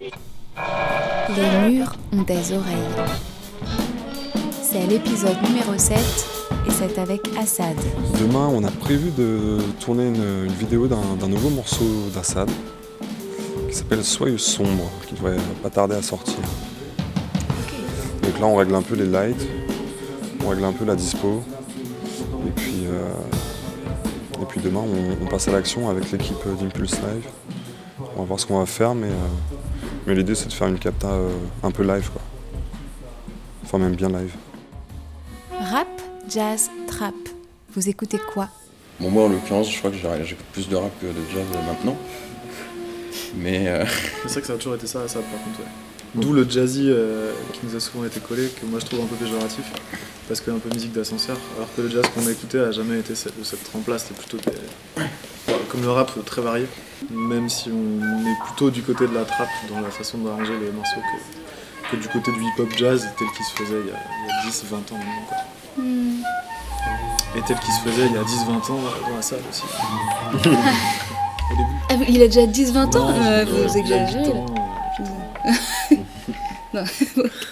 Les murs ont des oreilles. C'est l'épisode numéro 7 et c'est avec Assad. Demain, on a prévu de tourner une, vidéo d'un nouveau morceau d'Assad qui s'appelle Soyeux sombre, qui devrait pas tarder à sortir. Donc là, on règle un peu les lights, on règle un peu la dispo, et puis, euh, et puis demain, on, on passe à l'action avec l'équipe d'Impulse Live. On va voir ce qu'on va faire, mais, euh, mais l'idée c'est de faire une capta euh, un peu live, quoi. Enfin, même bien live. Rap, jazz, trap. Vous écoutez quoi? Bon, moi en l'occurrence, je crois que j'écoute plus de rap que de jazz maintenant. Mais euh, C'est vrai que ça a toujours été ça, ça par contre. ouais. D'où le jazzy euh, qui nous a souvent été collé, que moi je trouve un peu péjoratif, parce que un peu musique d'ascenseur, alors que le jazz qu'on a écouté a jamais été cette, de cette trempe-là, c'était plutôt des... Comme le rap très varié, même si on est plutôt du côté de la trap dans la façon d'arranger les morceaux que, que du côté du hip-hop jazz tel qu'il se faisait il y a, a 10, 20 ans maintenant. quoi. Et tel qu'il se faisait il y a 10, 20 ans euh, dans la salle aussi. Au début. Ah, il a déjà 10-20 ans Euh, je- Vous je- exagérez. euh. Bah,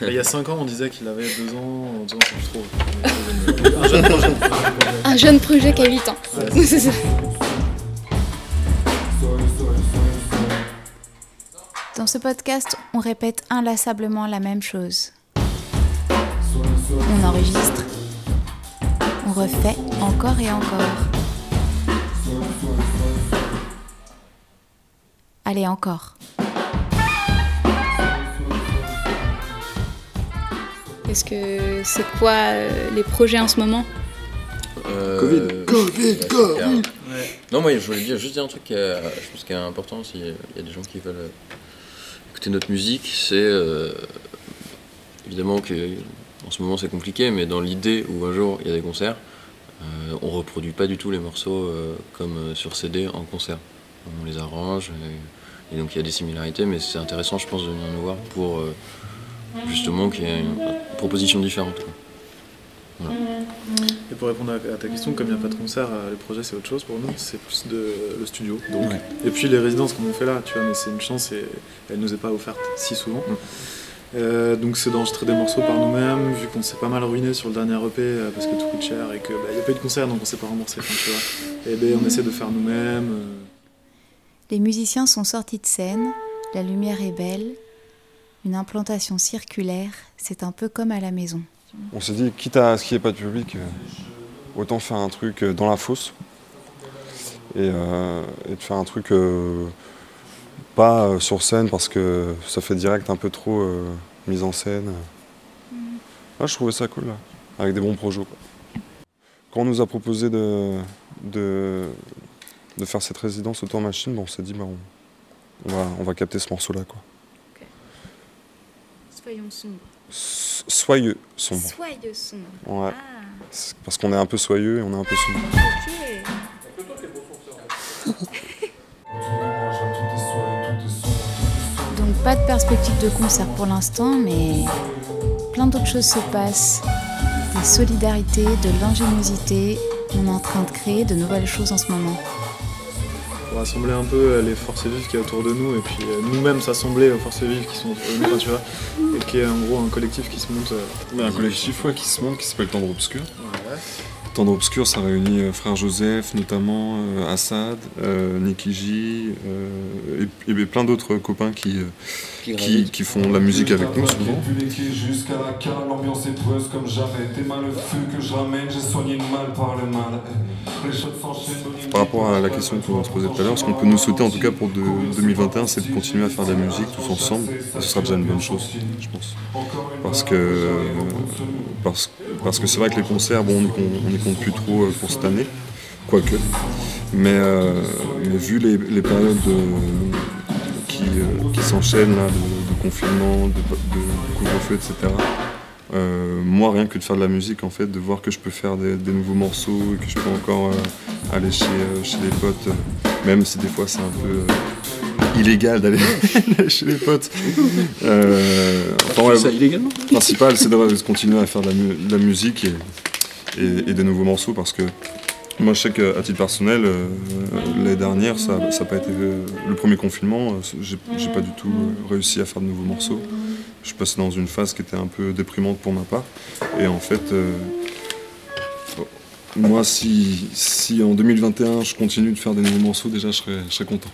Il y a 5 ans, on disait qu'il avait 2 ans, 2 ans, c'est plus trop. Un jeune projet. Un jeune projet qui a 8 ans. Ouais, ce podcast, on répète inlassablement la même chose. On enregistre. On refait encore et encore. Allez, encore. Est-ce que c'est quoi euh, les projets en ce moment? Euh, Covid. Covid. Ouais. Non, moi je voulais dire, juste dire un truc qui est, je pense qui est important s'il y a des gens qui veulent euh, notre musique, c'est euh, évidemment que en ce moment c'est compliqué, mais dans l'idée où un jour il y a des concerts, euh, on reproduit pas du tout les morceaux euh, comme sur CD en concert. On les arrange et, donc il y a des similarités, mais c'est intéressant je pense de venir nous voir pour justement qu'il y ait une, proposition différente. Et pour répondre à ta question, comme il n'y a pas de concert, euh, les projets c'est autre chose pour nous, c'est plus de, le studio. Donc. Ouais. Et puis les résidences comme on fait là, tu vois, mais c'est une chance et elle nous est pas offerte si souvent. Mm. Euh, donc c'est d'enregistrer des morceaux par nous-mêmes, vu qu'on s'est pas mal ruiné sur le dernier EP euh, parce que tout coûte cher et qu'il n'y a pas eu de concert donc on s'est pas remboursé, enfin, tu vois. Et ben on essaie de faire nous-mêmes. euh, Les musiciens sont sortis de scène, la lumière est belle, une implantation circulaire, c'est un peu comme à la maison. On s'est dit, quitte à ce qu'il n'y ait pas de public, euh, autant faire un truc euh, dans la fosse. Et, euh, et de faire un truc euh, pas euh, sur scène parce que ça fait direct un peu trop mise en scène. Ah, je trouvais ça cool, là, avec des bons projets. Quand on nous a proposé de, de, de faire cette résidence auto machine, bon, on s'est dit, bah, on, on va, on va capter ce morceau-là. quoi. Soyons sombres. Soyeux, sombre. Soyeux sombres. Ouais. Ah, Parce qu'on est un peu soyeux et on est un peu sombre. ok. Donc pas de perspective de concert pour l'instant, mais plein d'autres choses se passent. Des solidarités, de l'ingéniosité. On est en train de créer de nouvelles choses en ce moment. Pour rassembler un peu euh, les forces vives qui est autour de nous et puis euh, nous-mêmes s'assembler aux forces vives qui sont autour de nous, enfin, tu vois, et qui est en gros un collectif qui se monte. euh, un collectif ouais, qui se monte qui s'appelle Tendre Obscur. ouais. Tendre Obscur, ça réunit euh, frère Joseph, notamment euh, Assad, euh, Nicky J, euh, et, et plein d'autres copains qui, euh, qui, qui font de la musique avec nous souvent. Vu les quais jusqu'à la cale, l'ambiance est peureuse comme jamais. T'es mal le feu que je ramène, j'ai soigné le mal par le mal. Rapport à la question qu'on se posait tout à l'heure, ce qu'on peut nous souhaiter en tout cas pour de- 2021, c'est de continuer à faire de la musique tous ensemble. Et ce sera déjà une bonne chose, je pense. Parce que parce, parce que c'est vrai que les concerts, bon, on n'y compte, plus trop euh, pour cette année, quoique. Mais, euh, vu les, périodes euh, qui, s'enchaînent de, confinement, de, de couvre-feu, etc. moi, rien que de faire de la musique, en fait, de voir que je peux faire des, nouveaux morceaux, et que je peux encore aller chez, chez les potes, même si des fois c'est un peu illégal d'aller chez les potes. Euh, enfin, ouais, ça illégalement? le principal, c'est de de continuer à faire de la, mu- de la musique et, et- et des nouveaux morceaux parce que Moi, je sais qu'à titre personnel, euh, l'année dernière, ça n'a pas été euh, le premier confinement. euh, J'ai pas du tout euh, réussi à faire de nouveaux morceaux. Je suis passé dans une phase qui était un peu déprimante pour ma part. Et en fait, euh, bon, moi, si, si en 2021 je continue de faire des nouveaux morceaux, déjà, je serais, je serais content.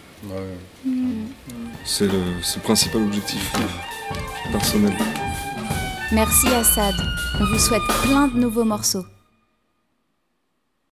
C'est le, principal objectif euh, personnel. Merci Assad. On vous souhaite plein de nouveaux morceaux.